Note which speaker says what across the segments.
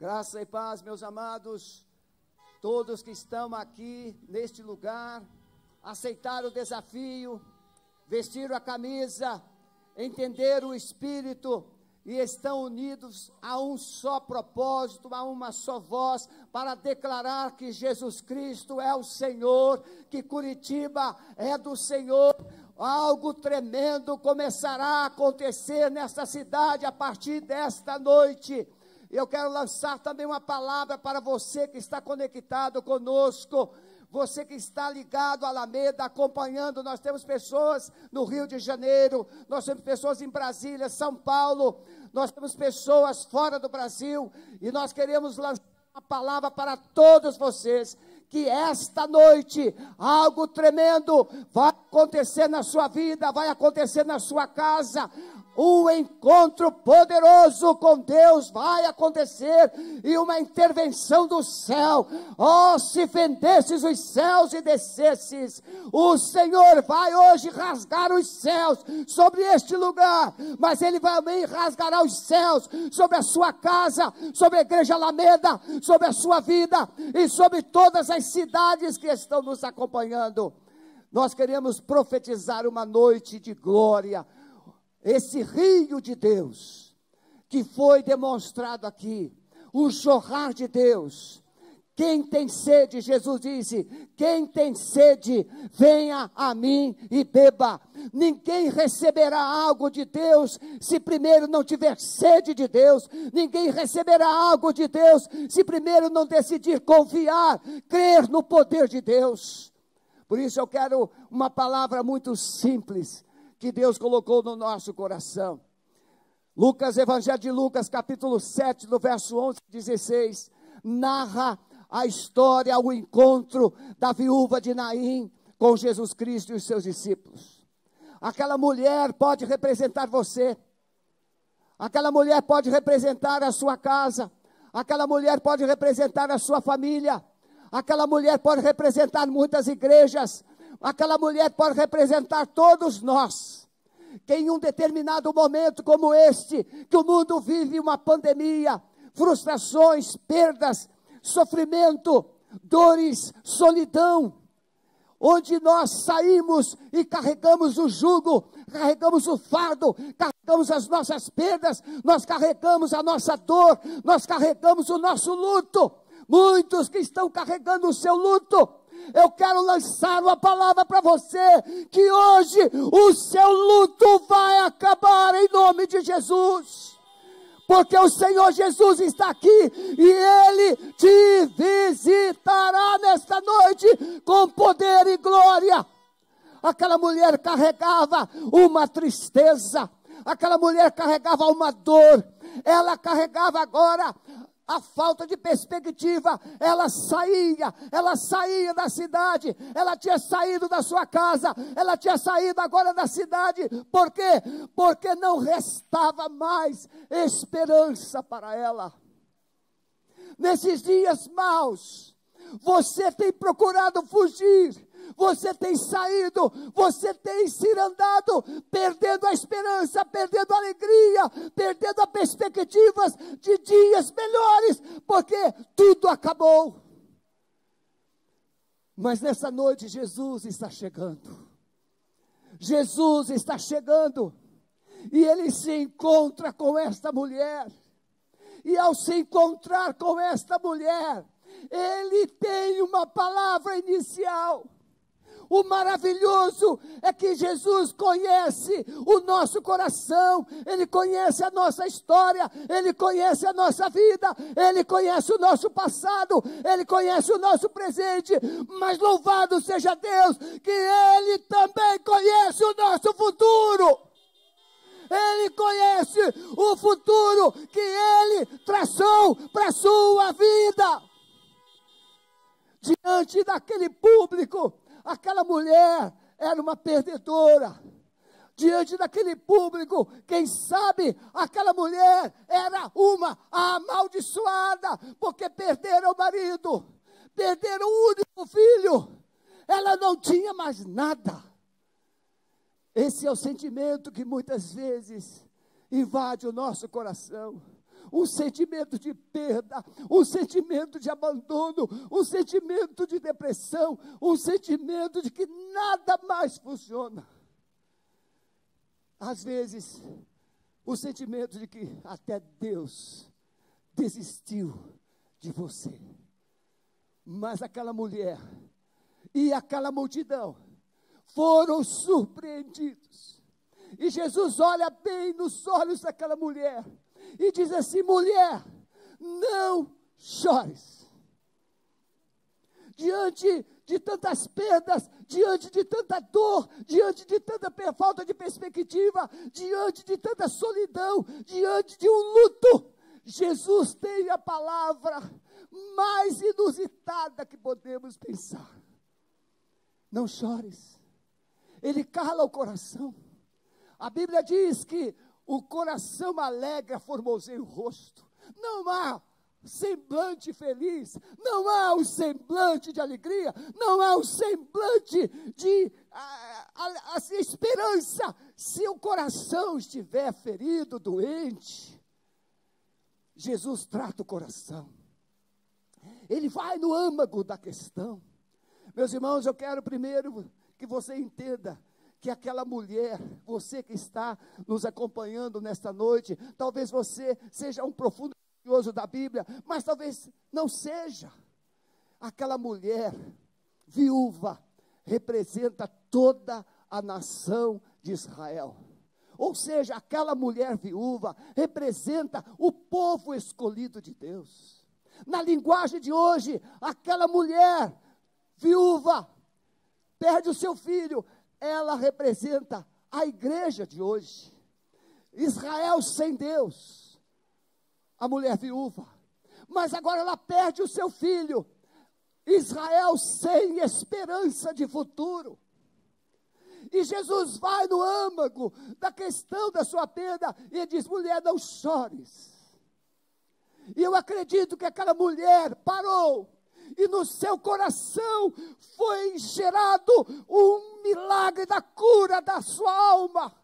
Speaker 1: Graça e paz, meus amados, todos que estão aqui neste lugar, aceitaram o desafio, vestiram a camisa, entenderam o Espírito e estão unidos a um só propósito, a uma só voz, para declarar que Jesus Cristo é o Senhor, que Curitiba é do Senhor. Algo tremendo começará a acontecer nesta cidade a partir desta noite. Eu quero lançar também uma palavra para você que está conectado conosco. Você que está ligado à Alameda, acompanhando, nós temos pessoas no Rio de Janeiro, nós temos pessoas em Brasília, São Paulo, nós temos pessoas fora do Brasil, e nós queremos lançar uma palavra para todos vocês que esta noite algo tremendo vai acontecer na sua vida, vai acontecer na sua casa, um encontro poderoso com Deus vai acontecer e uma intervenção do céu. Oh, se vendesses os céus e descesses, o Senhor vai hoje rasgar os céus sobre este lugar, mas Ele também rasgará os céus sobre a sua casa, sobre a igreja Alameda, sobre a sua vida e sobre todas as cidades que estão nos acompanhando. Nós queremos profetizar uma noite de glória esse rio de Deus, que foi demonstrado aqui, o jorrar de Deus. Quem tem sede, Jesus disse: quem tem sede, venha a mim e beba. Ninguém receberá algo de Deus se primeiro não tiver sede de Deus. Ninguém receberá algo de Deus se primeiro não decidir confiar, crer no poder de Deus. Por isso eu quero uma palavra muito simples que Deus colocou no nosso coração. Lucas, Evangelho de Lucas, capítulo 7, do verso 11 e 16, narra a história, o encontro da viúva de Naim com Jesus Cristo e os seus discípulos. Aquela mulher pode representar você, aquela mulher pode representar a sua casa, aquela mulher pode representar a sua família, aquela mulher pode representar muitas igrejas, Aquela mulher pode representar todos nós. Que em um determinado momento como este, que o mundo vive uma pandemia, frustrações, perdas, sofrimento, dores, solidão, onde nós saímos e carregamos o jugo, carregamos o fardo, carregamos as nossas perdas, nós carregamos a nossa dor, nós carregamos o nosso luto. Muitos que estão carregando o seu luto, eu quero lançar uma palavra para você: que hoje o seu luto vai acabar em nome de Jesus. Porque o Senhor Jesus está aqui e Ele te visitará nesta noite com poder e glória. Aquela mulher carregava uma tristeza, aquela mulher carregava uma dor, ela carregava agora a falta de perspectiva, ela saía, ela saía da cidade, ela tinha saído da sua casa, ela tinha saído agora da cidade, por quê? Porque não restava mais esperança para ela. Nesses dias maus, você tem procurado fugir, você tem saído, você tem se andado, perdendo a esperança, perdendo a alegria, perdendo as perspectivas de dias melhores, porque tudo acabou. Mas nessa noite Jesus está chegando. Jesus está chegando. E ele se encontra com esta mulher. E ao se encontrar com esta mulher, ele tem uma palavra inicial. O maravilhoso é que Jesus conhece o nosso coração, Ele conhece a nossa história, Ele conhece a nossa vida, Ele conhece o nosso passado, Ele conhece o nosso presente, mas louvado seja Deus, que Ele também conhece o nosso futuro. Ele conhece o futuro que Ele traçou para a sua vida. Diante daquele público, Aquela mulher era uma perdedora. Diante daquele público, quem sabe aquela mulher era uma amaldiçoada, porque perderam o marido, perderam o único filho, ela não tinha mais nada. Esse é o sentimento que muitas vezes invade o nosso coração. Um sentimento de perda, um sentimento de abandono, um sentimento de depressão, um sentimento de que nada mais funciona. Às vezes, o sentimento de que até Deus desistiu de você. Mas aquela mulher e aquela multidão foram surpreendidos. E Jesus olha bem nos olhos daquela mulher e diz assim: mulher, não chores. Diante de tantas perdas, diante de tanta dor, diante de tanta falta de perspectiva, diante de tanta solidão, diante de um luto, Jesus tem a palavra mais inusitada que podemos pensar. Não chores. Ele cala o coração. A Bíblia diz que o coração alegra, formoseia o rosto. Não há semblante feliz, não há um semblante de alegria, não há um semblante de a, a, a esperança. Se o coração estiver ferido, doente, Jesus trata o coração. Ele vai no âmago da questão. Meus irmãos, eu quero primeiro que você entenda que aquela mulher, você que está nos acompanhando nesta noite, talvez você seja um profundo estudioso da Bíblia, mas talvez não seja. Aquela mulher viúva representa toda a nação de Israel. Ou seja, aquela mulher viúva representa o povo escolhido de Deus. Na linguagem de hoje, aquela mulher viúva perde o seu filho, ela representa a igreja de hoje. Israel sem Deus, a mulher viúva. Mas agora ela perde o seu filho. Israel sem esperança de futuro. E Jesus vai no âmago da questão da sua perda e diz: mulher, não chores. E eu acredito que aquela mulher parou e no seu coração foi gerado um milagre da cura da sua alma.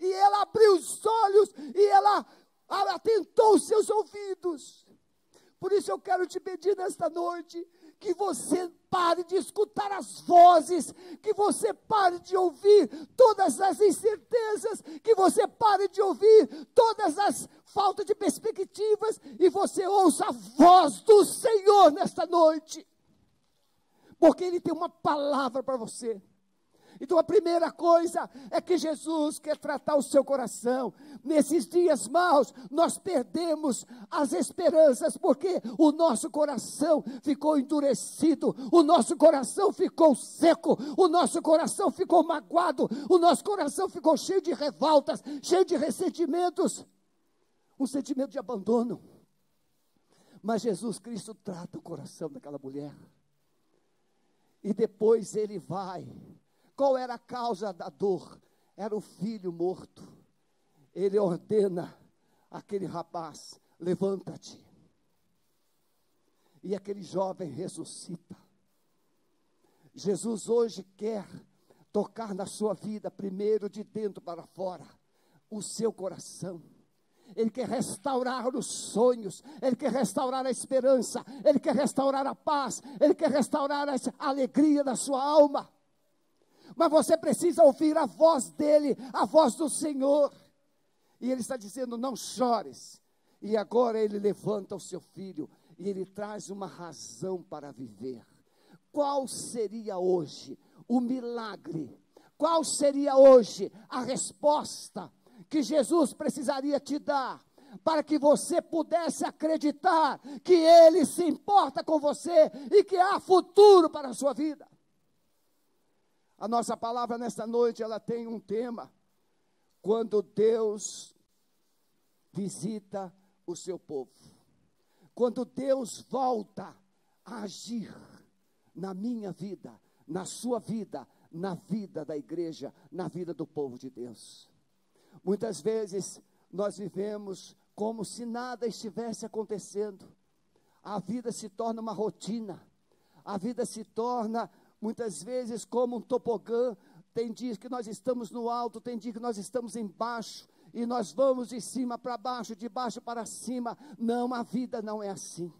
Speaker 1: E ela abriu os olhos e ela atentou os seus ouvidos. Por isso eu quero te pedir nesta noite que você pare de escutar as vozes, que você pare de ouvir todas as incertezas, que você pare de ouvir todas as faltas de perspectivas e você ouça a voz do Senhor nesta noite. Porque Ele tem uma palavra para você. Então a primeira coisa é que Jesus quer tratar o seu coração. Nesses dias maus, nós perdemos as esperanças, porque o nosso coração ficou endurecido, o nosso coração ficou seco, o nosso coração ficou magoado, o nosso coração ficou cheio de revoltas, cheio de ressentimentos, um sentimento de abandono. Mas Jesus Cristo trata o coração daquela mulher. E depois ele vai qual era a causa da dor? Era o filho morto. Ele ordena aquele rapaz: levanta-te. E aquele jovem ressuscita. Jesus hoje quer tocar na sua vida, primeiro de dentro para fora, o seu coração. Ele quer restaurar os sonhos, Ele quer restaurar a esperança, Ele quer restaurar a paz, Ele quer restaurar a alegria da sua alma mas você precisa ouvir a voz dele, a voz do Senhor. E ele está dizendo: não chores. E agora ele levanta o seu filho e ele traz uma razão para viver. Qual seria hoje o milagre? Qual seria hoje a resposta que Jesus precisaria te dar? para que você pudesse acreditar que Ele se importa com você e que há futuro para a sua vida. A nossa palavra nesta noite, ela tem um tema. Quando Deus visita o seu povo. Quando Deus volta a agir na minha vida, na sua vida, na vida da igreja, na vida do povo de Deus. Muitas vezes nós vivemos como se nada estivesse acontecendo. A vida se torna uma rotina. A vida se torna muitas vezes como um topogã. Tem dias que nós estamos no alto, tem dias que nós estamos embaixo. e nós vamos de cima para baixo, de baixo para cima. Não, a vida não é assim.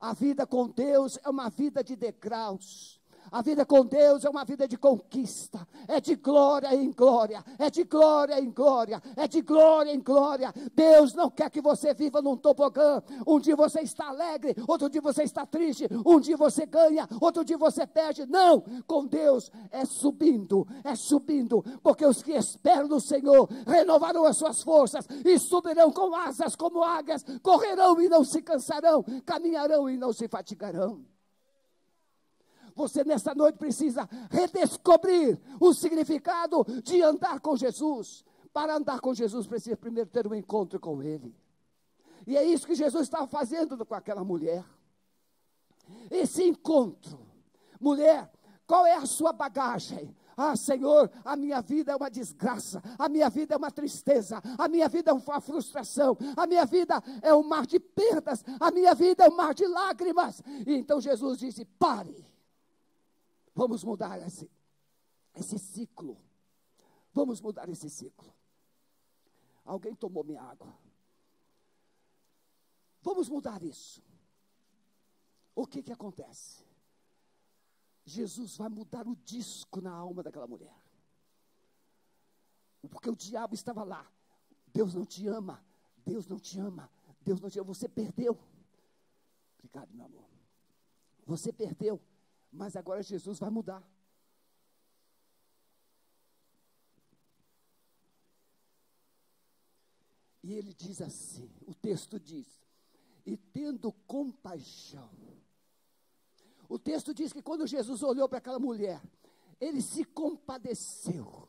Speaker 1: A vida com Deus é uma vida de degraus. A vida com Deus é uma vida de conquista, é de glória em glória, é de glória em glória, é de glória em glória. Deus não quer que você viva num tobogã. Um dia você está alegre, outro dia você está triste, um dia você ganha, outro dia você perde. Não, com Deus é subindo, é subindo, porque os que esperam no Senhor renovarão as suas forças e subirão com asas como águias, correrão e não se cansarão, caminharão e não se fatigarão. Você nessa noite precisa redescobrir o significado de andar com Jesus. Para andar com Jesus, precisa primeiro ter um encontro com Ele. E é isso que Jesus estava fazendo com aquela mulher. Esse encontro. Mulher, qual é a sua bagagem? Ah, Senhor, a minha vida é uma desgraça, a minha vida é uma tristeza, a minha vida é uma frustração, a minha vida é um mar de perdas, a minha vida é um mar de lágrimas. E então Jesus disse: pare, Vamos mudar esse, esse ciclo. Vamos mudar esse ciclo. Alguém tomou minha água. Vamos mudar isso. O que que acontece? Jesus vai mudar o disco na alma daquela mulher. Porque o diabo estava lá. Deus não te ama. Deus não te ama. Deus não te ama. Você perdeu. Obrigado, meu amor. Você perdeu. Mas agora Jesus vai mudar. E ele diz assim: o texto diz, e tendo compaixão. O texto diz que quando Jesus olhou para aquela mulher, ele se compadeceu.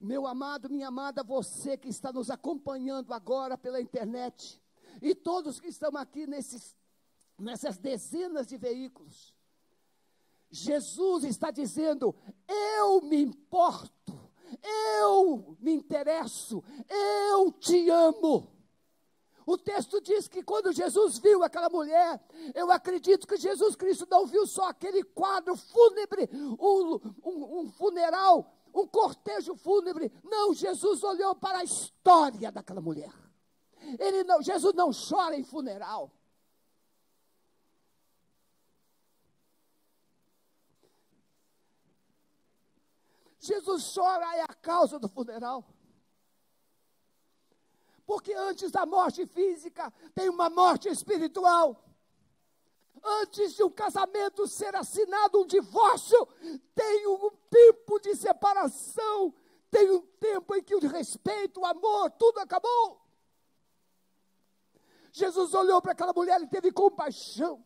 Speaker 1: Meu amado, minha amada, você que está nos acompanhando agora pela internet, e todos que estão aqui nesses, nessas dezenas de veículos, Jesus está dizendo: eu me importo, eu me interesso, eu te amo. O texto diz que quando Jesus viu aquela mulher, eu acredito que Jesus Cristo não viu só aquele quadro fúnebre, um, um, um funeral, um cortejo fúnebre. Não, Jesus olhou para a história daquela mulher. Ele não, Jesus não chora em funeral. Jesus chora é a causa do funeral. Porque antes da morte física tem uma morte espiritual. Antes de um casamento ser assinado, um divórcio, tem um tempo de separação, tem um tempo em que o respeito, o amor, tudo acabou. Jesus olhou para aquela mulher e teve compaixão.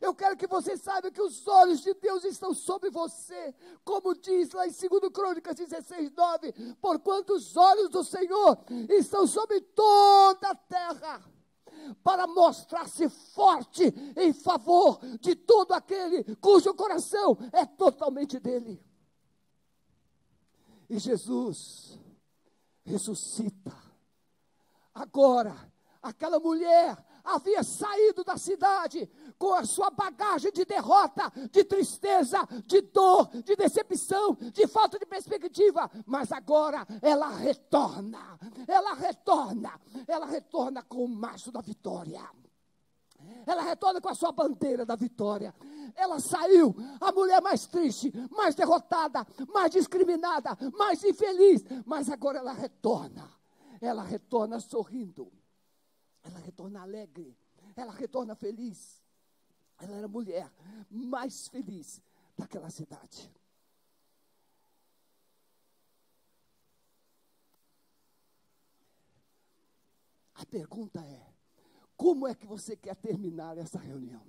Speaker 1: Eu quero que você saiba que os olhos de Deus estão sobre você, como diz lá em 2 Crônicas 16, 9: porquanto os olhos do Senhor estão sobre toda a terra, para mostrar-se forte em favor de todo aquele cujo coração é totalmente dele. E Jesus ressuscita. Agora, aquela mulher havia saído da cidade com a sua bagagem de derrota, de tristeza, de dor, de decepção, de falta de perspectiva, mas agora ela retorna, ela retorna, ela retorna com o macho da vitória. Ela retorna com a sua bandeira da vitória. Ela saiu, a mulher mais triste, mais derrotada, mais discriminada, mais infeliz, mas agora ela retorna. Ela retorna sorrindo ela retorna alegre, ela retorna feliz. Ela era a mulher mais feliz daquela cidade. A pergunta é: como é que você quer terminar essa reunião?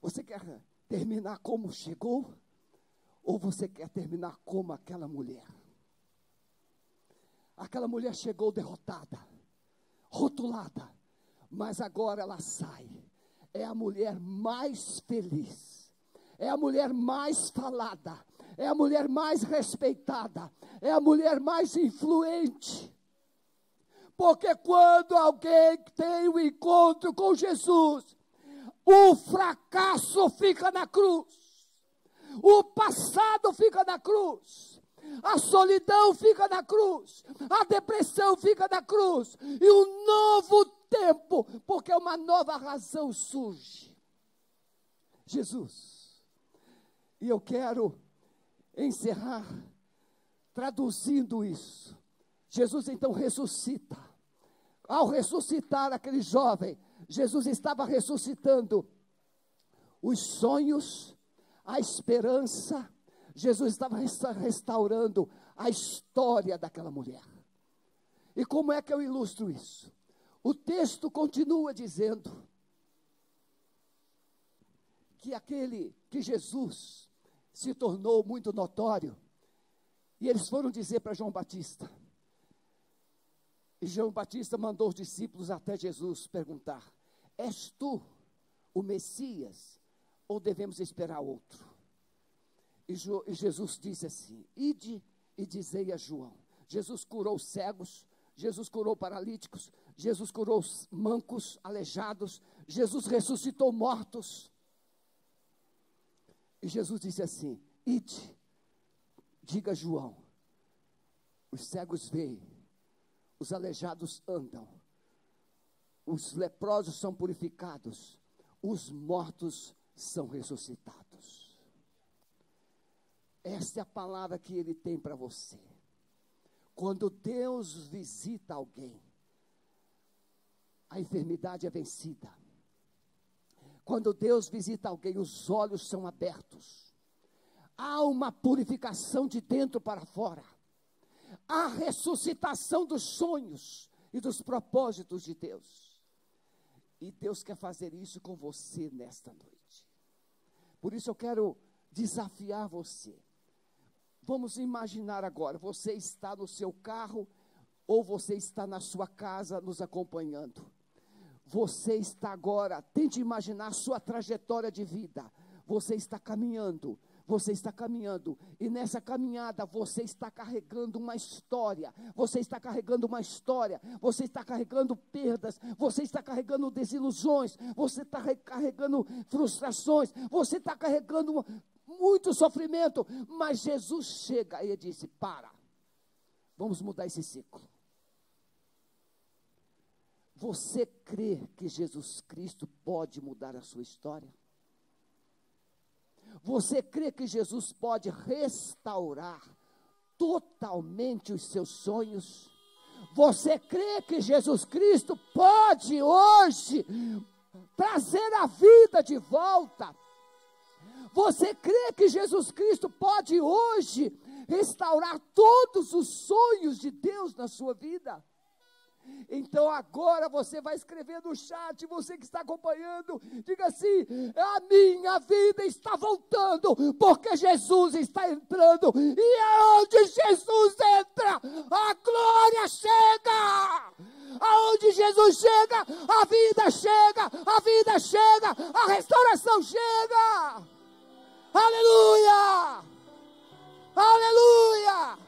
Speaker 1: Você quer terminar como chegou? Ou você quer terminar como aquela mulher? Aquela mulher chegou derrotada rotulada, mas agora ela sai. É a mulher mais feliz, é a mulher mais falada, é a mulher mais respeitada, é a mulher mais influente. Porque quando alguém tem o um encontro com Jesus, o fracasso fica na cruz, o passado fica na cruz, a solidão fica na cruz, a depressão fica na cruz, e um novo tempo, porque uma nova razão surge. Jesus. E eu quero encerrar traduzindo isso. Jesus então ressuscita. Ao ressuscitar aquele jovem, Jesus estava ressuscitando os sonhos, a esperança, Jesus estava restaurando a história daquela mulher. E como é que eu ilustro isso? O texto continua dizendo que aquele que Jesus se tornou muito notório, e eles foram dizer para João Batista. E João Batista mandou os discípulos até Jesus perguntar: És tu o Messias ou devemos esperar outro? E, e Jesus disse assim: Ide e dizei a João. Jesus curou cegos, Jesus curou paralíticos, Jesus curou mancos, aleijados, Jesus ressuscitou mortos. E Jesus disse assim: Ide, diga a João: os cegos veem, os aleijados andam, os leprosos são purificados, os mortos são ressuscitados. Esta é a palavra que ele tem para você. Quando Deus visita alguém, a enfermidade é vencida. Quando Deus visita alguém, os olhos são abertos. Há uma purificação de dentro para fora. Há ressuscitação dos sonhos e dos propósitos de Deus. E Deus quer fazer isso com você nesta noite. Por isso eu quero desafiar você Vamos imaginar agora, você está no seu carro ou você está na sua casa nos acompanhando. Você está agora, tente imaginar sua trajetória de vida. Você está caminhando, você está caminhando, e nessa caminhada você está carregando uma história, você está carregando uma história, você está carregando perdas, você está carregando desilusões, você está carregando frustrações, você está carregando muito sofrimento, mas Jesus chega e disse: Para, vamos mudar esse ciclo. Você crê que Jesus Cristo pode mudar a sua história? Você crê que Jesus pode restaurar totalmente os seus sonhos? Você crê que Jesus Cristo pode hoje trazer a vida de volta? Você crê que Jesus Cristo pode hoje restaurar todos os sonhos de Deus na sua vida? Então agora você vai escrever no chat, você que está acompanhando, diga assim: a minha vida está voltando, porque Jesus está entrando, e aonde Jesus entra, a glória chega. Aonde Jesus chega, a vida chega, a vida chega, a restauração chega. Aleluia! Aleluia!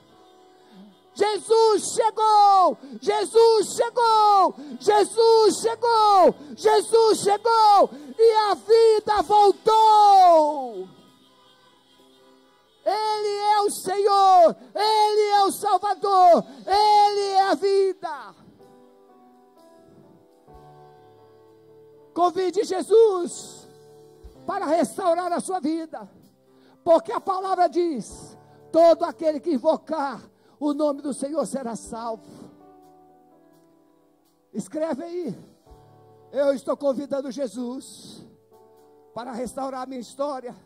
Speaker 1: Jesus chegou! Jesus chegou! Jesus chegou! Jesus chegou! E a vida voltou! Ele é o Senhor, Ele é o Salvador, Ele é a vida. Convide Jesus para restaurar a sua vida. Porque a palavra diz: todo aquele que invocar o nome do Senhor será salvo. Escreve aí. Eu estou convidando Jesus para restaurar a minha história,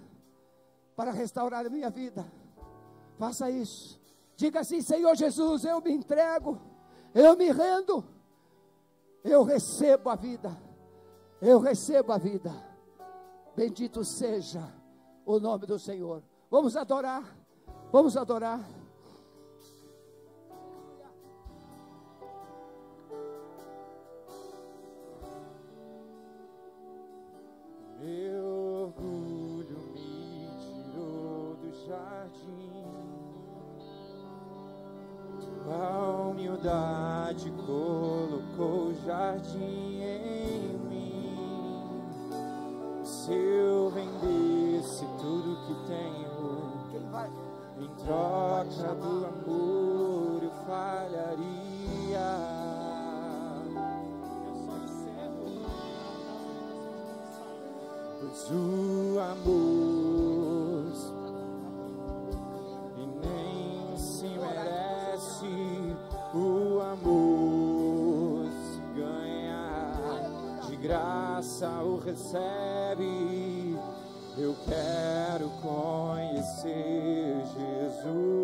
Speaker 1: para restaurar a minha vida. Faça isso. Diga assim: Senhor Jesus, eu me entrego, eu me rendo, eu recebo a vida, eu recebo a vida. Bendito seja o nome do Senhor. Vamos adorar, vamos adorar.
Speaker 2: Meu orgulho me tirou do jardim, tua humildade colocou o jardim em mim. Se eu vender tudo que tenho em troca do amor eu falharia. Pois o amor e nem se merece o amor se ganha de graça o recebe. Eu quero conhecer Jesus.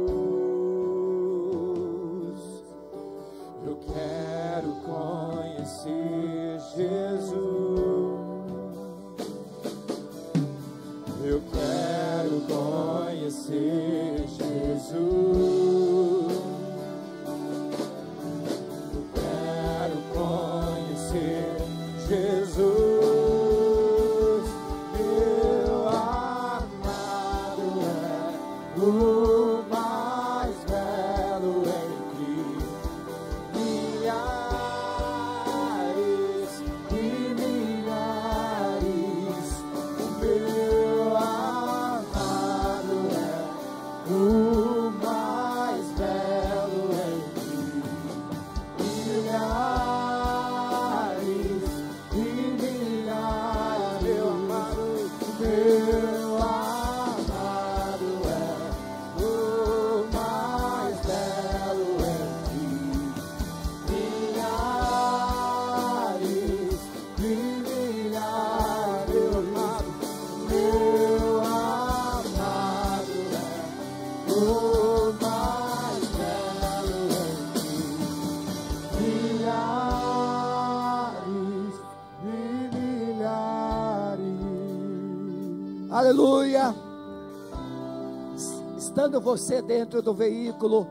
Speaker 1: Estando você dentro do veículo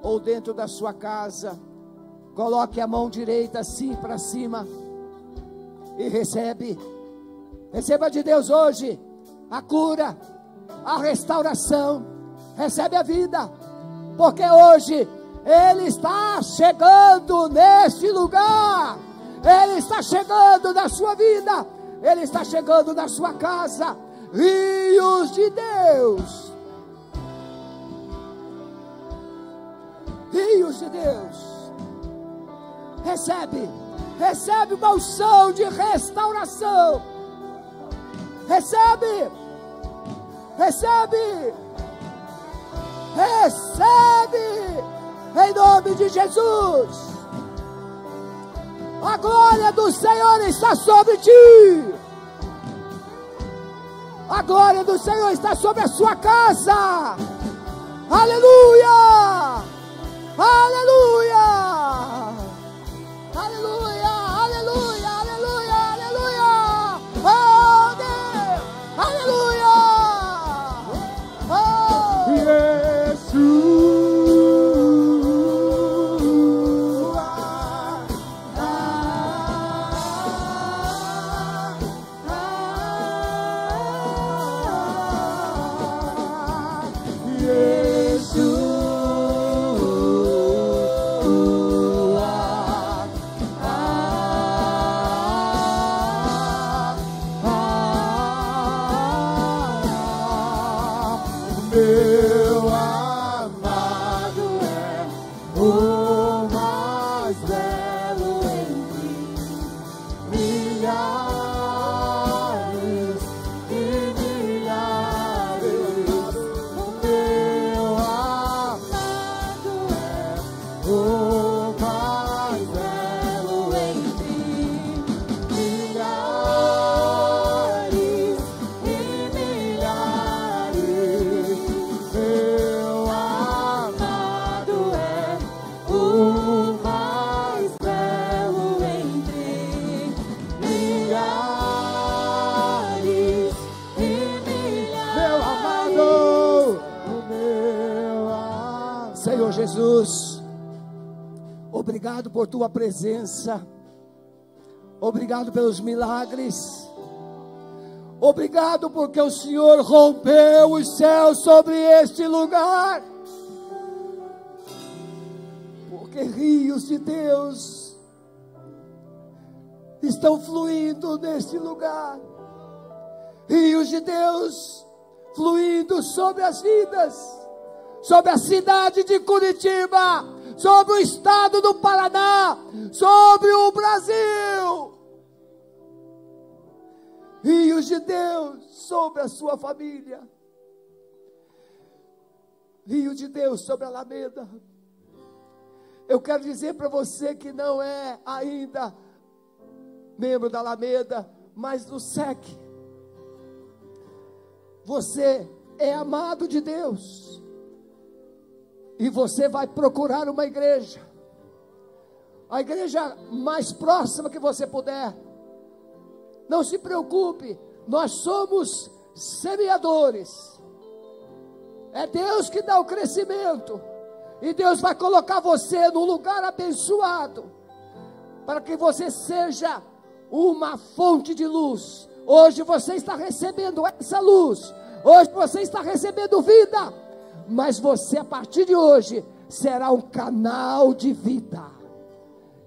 Speaker 1: ou dentro da sua casa, coloque a mão direita assim para cima e recebe. Receba de Deus hoje a cura, a restauração. Recebe a vida, porque hoje Ele está chegando neste lugar. Ele está chegando na sua vida. Ele está chegando na sua casa. Rios de Deus. De Deus. Recebe. Recebe uma unção de restauração. Recebe. Recebe. Recebe. Em nome de Jesus. A glória do Senhor está sobre ti. A glória do Senhor está sobre a sua casa. Aleluia! Aleluia! Aleluia! Obrigado por tua presença, obrigado pelos milagres, obrigado porque o Senhor rompeu os céus sobre este lugar, porque rios de Deus estão fluindo neste lugar, rios de Deus fluindo sobre as vidas sobre a cidade de Curitiba, sobre o estado do Paraná, sobre o Brasil. Rios de Deus sobre a sua família. Rio de Deus sobre a Alameda. Eu quero dizer para você que não é ainda membro da Alameda, mas do SEC. Você é amado de Deus. E você vai procurar uma igreja. A igreja mais próxima que você puder. Não se preocupe, nós somos semeadores. É Deus que dá o crescimento. E Deus vai colocar você num lugar abençoado. Para que você seja uma fonte de luz. Hoje você está recebendo essa luz. Hoje você está recebendo vida. Mas você, a partir de hoje, será um canal de vida.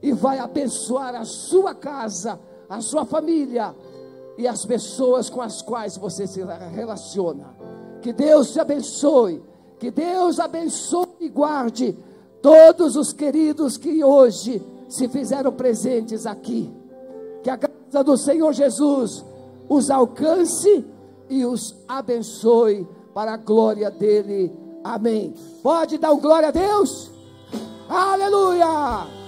Speaker 1: E vai abençoar a sua casa, a sua família e as pessoas com as quais você se relaciona. Que Deus te abençoe. Que Deus abençoe e guarde todos os queridos que hoje se fizeram presentes aqui. Que a graça do Senhor Jesus os alcance e os abençoe para a glória dele. Amém. Pode dar um glória a Deus? Aleluia!